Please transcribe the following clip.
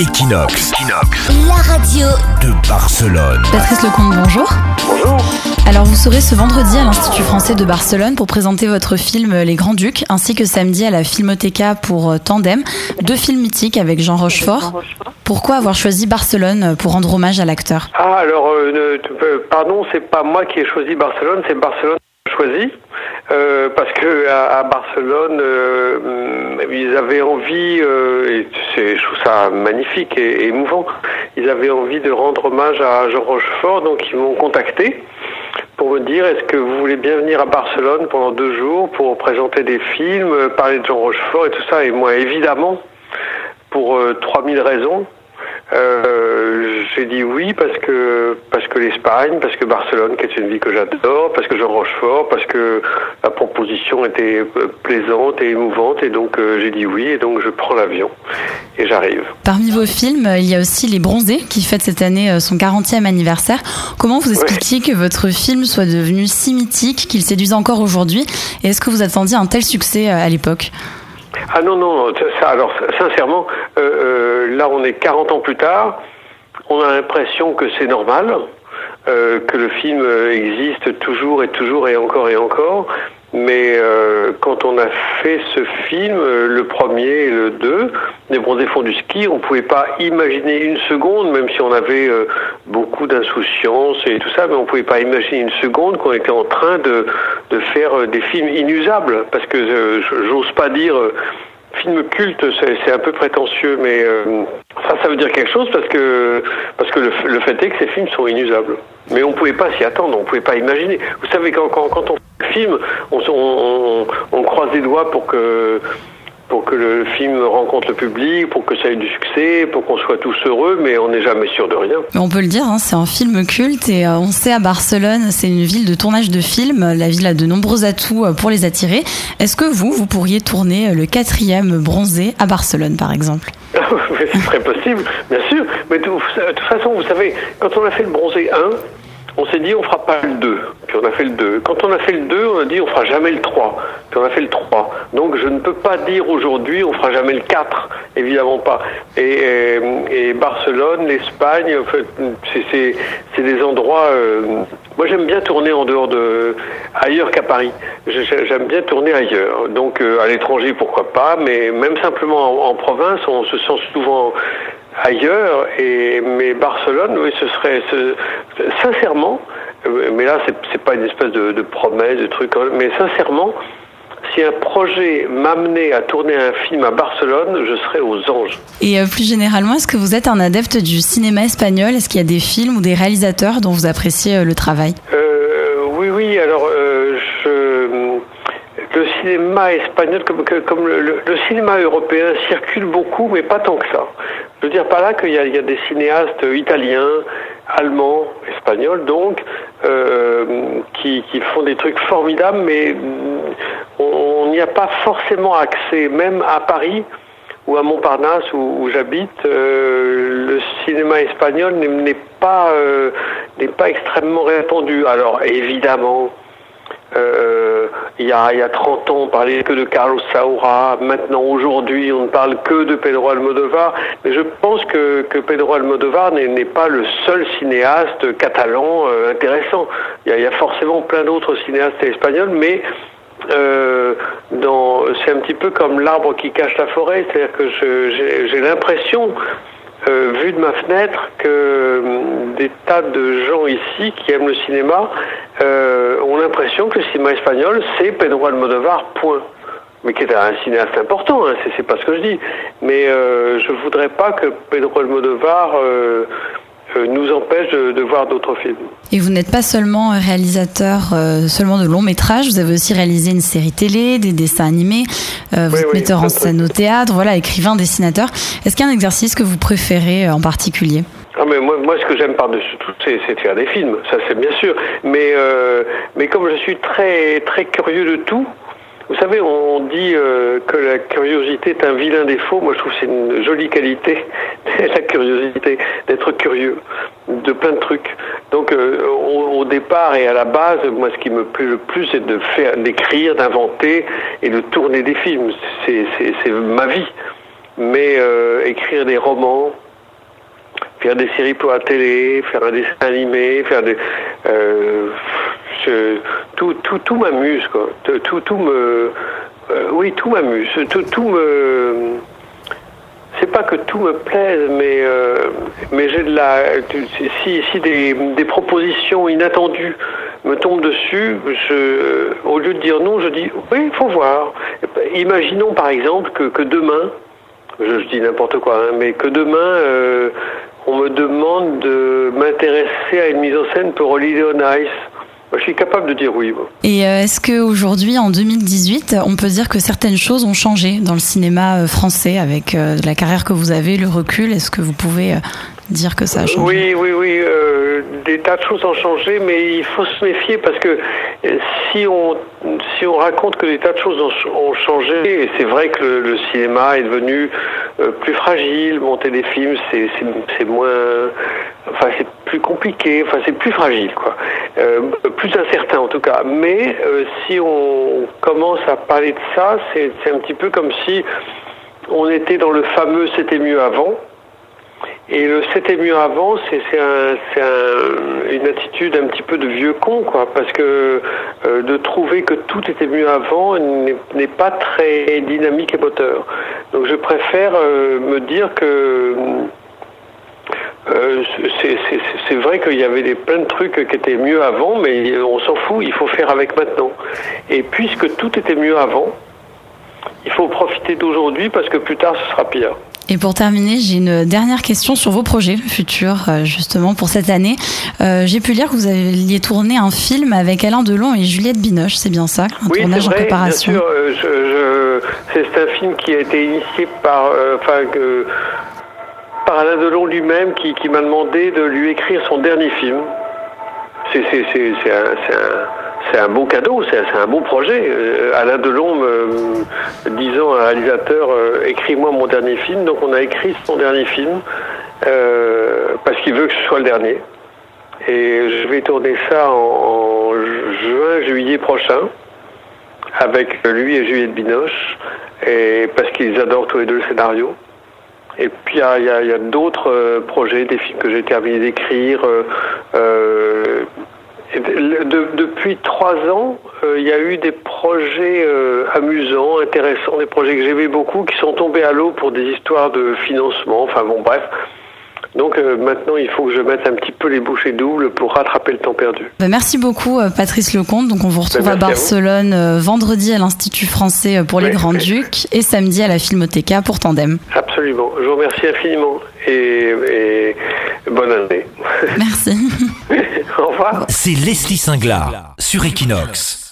Equinox. La radio de Barcelone. Patrice Lecomte, bonjour. Bonjour. Alors vous serez ce vendredi à l'Institut français de Barcelone pour présenter votre film Les Grands Ducs, ainsi que samedi à la Filmoteca pour euh, Tandem, deux films mythiques avec Jean Rochefort. Pourquoi avoir choisi Barcelone pour rendre hommage à l'acteur? Ah alors, euh, euh, pardon, c'est pas moi qui ai choisi Barcelone, c'est Barcelone qui a choisi. Euh, parce que à, Barcelone, euh, ils avaient envie, euh, et je trouve ça magnifique et, émouvant, ils avaient envie de rendre hommage à Jean Rochefort, donc ils m'ont contacté pour me dire est-ce que vous voulez bien venir à Barcelone pendant deux jours pour présenter des films, parler de Jean Rochefort et tout ça, et moi évidemment, pour 3000 raisons, j'ai dit oui parce que parce que l'Espagne, parce que Barcelone, qui est une ville que j'adore, parce que Jean Rochefort, parce que la proposition était euh, plaisante et émouvante, et donc euh, j'ai dit oui, et donc je prends l'avion et j'arrive. Parmi vos films, il y a aussi Les Bronzés, qui fête cette année son 40e anniversaire. Comment vous expliquez que votre film soit devenu si mythique qu'il séduise encore aujourd'hui? Et est-ce que vous attendiez un tel succès à l'époque? Ah non, non, ça, alors sincèrement, euh, euh, là on est 40 ans plus tard, on a l'impression que c'est normal, euh, que le film existe toujours et toujours et encore et encore, mais euh, quand on a fait ce film, euh, le premier et le deux, Les bronzés font du ski, on pouvait pas imaginer une seconde, même si on avait euh, beaucoup d'insouciance et tout ça, mais on pouvait pas imaginer une seconde qu'on était en train de, de faire des films inusables, parce que j'ose pas dire film culte, c'est un peu prétentieux, mais ça, ça veut dire quelque chose parce que parce que le, le fait est que ces films sont inusables. Mais on pouvait pas s'y attendre, on pouvait pas imaginer. Vous savez quand quand, quand on film, on, on, on, croise les doigts pour que pour que le film rencontre le public, pour que ça ait du succès, pour qu'on soit tous heureux, mais on n'est jamais sûr de rien. On peut le dire, hein, c'est un film culte et euh, on sait à Barcelone, c'est une ville de tournage de films. La ville a de nombreux atouts euh, pour les attirer. Est-ce que vous, vous pourriez tourner euh, le quatrième bronzé à Barcelone, par exemple? C'est très possible, bien sûr. Mais de, de toute façon, vous savez, quand on a fait le bronzé 1, on s'est dit on fera pas le 2, puis on a fait le 2. Quand on a fait le 2, on a dit on fera jamais le 3, puis on a fait le 3. Donc je ne peux pas dire aujourd'hui on fera jamais le 4, évidemment pas. Et, et, Barcelone, l'Espagne, c'est des endroits. Euh, moi j'aime bien tourner en dehors de ailleurs qu'à Paris. J'aime bien tourner ailleurs. Donc euh, à l'étranger pourquoi pas, mais même simplement en, en province, on se sent souvent ailleurs. Et mais Barcelone, oui, ce serait ce, sincèrement. Euh, mais là, c'est pas une espèce de, de, promesse, de truc. Mais sincèrement, si un projet m'amenait à tourner un film à Barcelone, je serais aux anges. Et euh, plus généralement, est-ce que vous êtes un adepte du cinéma espagnol? Est-ce qu'il y a des films ou des réalisateurs dont vous appréciez euh, le travail? Euh, Oui, oui. Alors, cinéma espagnol, comme, le, cinéma européen circule beaucoup, mais pas tant que ça. Je veux dire par là qu'il y, a des cinéastes italiens, allemands, espagnols, donc, euh, qui, font des trucs formidables, mais on n'y a pas forcément accès, même à Paris ou à Montparnasse où, j'habite, euh, le cinéma espagnol n'est pas euh, pas extrêmement répandu. Alors évidemment, euh, il, y a, il y a 30 ans, on parlait que de Carlos Saura. Maintenant, aujourd'hui, on ne parle que de Pedro Almodovar. Mais je pense que, que Pedro Almodovar n'est pas le seul cinéaste catalan euh, intéressant. Il y, a, il y, a, forcément plein d'autres cinéastes espagnols, mais euh, c'est un petit peu comme l'arbre qui cache la forêt. C'est-à-dire que j'ai l'impression euh, vu de ma fenêtre que euh, des tas de gens ici qui aiment le cinéma euh, ont l'impression que le cinéma espagnol, c'est Pedro Almodovar, point. Mais qui est un cinéaste important, hein, c'est pas ce que je dis. Mais euh, je voudrais pas que Pedro Almodovar euh, nous empêche de, voir d'autres films. Et vous n'êtes pas seulement réalisateur euh, seulement de longs métrages, vous avez aussi réalisé une série télé, des dessins animés, euh, vous êtes metteur en scène au théâtre, voilà, écrivain, dessinateur. Est-ce qu'il y a un exercice que vous préférez en particulier? Ah mais moi, moi, ce que j'aime par-dessus tout, c'est de faire des films, ça c'est bien sûr. Mais, mais comme je suis très, très curieux de tout, vous savez, on dit euh, que la curiosité est un vilain défaut. Moi, je trouve que c'est une jolie qualité, la curiosité, d'être curieux de plein de trucs. Donc, euh, au, départ et à la base, moi, ce qui me plaît le plus, c'est de faire, d'écrire, d'inventer et de tourner des films. C'est ma vie. Mais euh, écrire des romans, faire des séries pour la télé, faire un dessin animé, faire des tout tout tout m'amuse quoi. Tout tout me oui tout m'amuse. Tout tout me c'est pas que tout me plaise, mais mais j'ai de la si si des, des propositions inattendues me tombent dessus, je, au lieu de dire non, je dis oui, il faut voir. Imaginons par exemple que, que demain, je, dis n'importe quoi, hein, mais que demain, euh, on me demande de m'intéresser à une mise en scène pour Holiday on Ice. Je suis capable de dire oui. Et euh, est-ce qu'aujourd'hui, en 2018, on peut dire que certaines choses ont changé dans le cinéma euh, français avec la carrière que vous avez, le recul? Est-ce que vous pouvez dire que ça a Oui, oui, oui. Euh, des tas de choses ont changé, mais il faut se méfier parce que euh, si on si on raconte que des tas de choses ont, changé, et c'est vrai que le, cinéma est devenu euh, plus fragile, monter des films, c'est moins, enfin c'est plus compliqué, enfin c'est plus fragile quoi, plus incertain en tout cas. Mais si on commence à parler de ça, c'est un petit peu comme si on était dans le fameux c'était mieux avant. Et le c'était mieux avant, c'est un, un, une attitude un petit peu de vieux con, quoi, parce que euh, de trouver que tout était mieux avant n'est pas très dynamique et moteur. Donc je préfère euh, me dire que euh, c'est vrai qu'il y avait des, plein de trucs qui étaient mieux avant, mais on s'en fout, il faut faire avec maintenant. Et puisque tout était mieux avant, il faut profiter d'aujourd'hui parce que plus tard ce sera pire. Et pour terminer, j'ai une dernière question sur vos projets futurs, euh, justement, pour cette année. Euh, j'ai pu lire que vous aviez tourné un film avec Alain Delon et Juliette Binoche, c'est bien ça Un tournage en préparation bien sûr. Euh, c'est un film qui a été initié par, enfin, par Alain Delon lui-même qui, qui m'a demandé de lui écrire son dernier film. C'est un c'est un beau cadeau, c'est un beau projet. Euh, Alain Delon me, disant à un réalisateur euh, écris-moi mon dernier film. Donc on a écrit son dernier film euh, parce qu'il veut que ce soit le dernier. Et je vais tourner ça en, juin, juillet prochain avec lui et Juliette Binoche, et parce qu'ils adorent tous les deux le scénario. Et puis il y a, d'autres projets, des films que j'ai terminé d'écrire. Depuis trois ans, euh, il y a eu des projets euh, amusants, intéressants, des projets que j'aimais beaucoup qui sont tombés à l'eau pour des histoires de financement. Enfin bon, bref. Donc euh, maintenant, il faut que je mette un petit peu les bouchées doubles pour rattraper le temps perdu. Bah, merci beaucoup, Patrice Lecomte. Donc on vous retrouve bah, à Barcelone vendredi à l'Institut français pour les Grands-Ducs et samedi à la Filmothéca pour Tandem. Absolument. Je vous remercie infiniment et, et bonne année. Merci. Au revoir. C'est Leslie Singlar sur Equinox.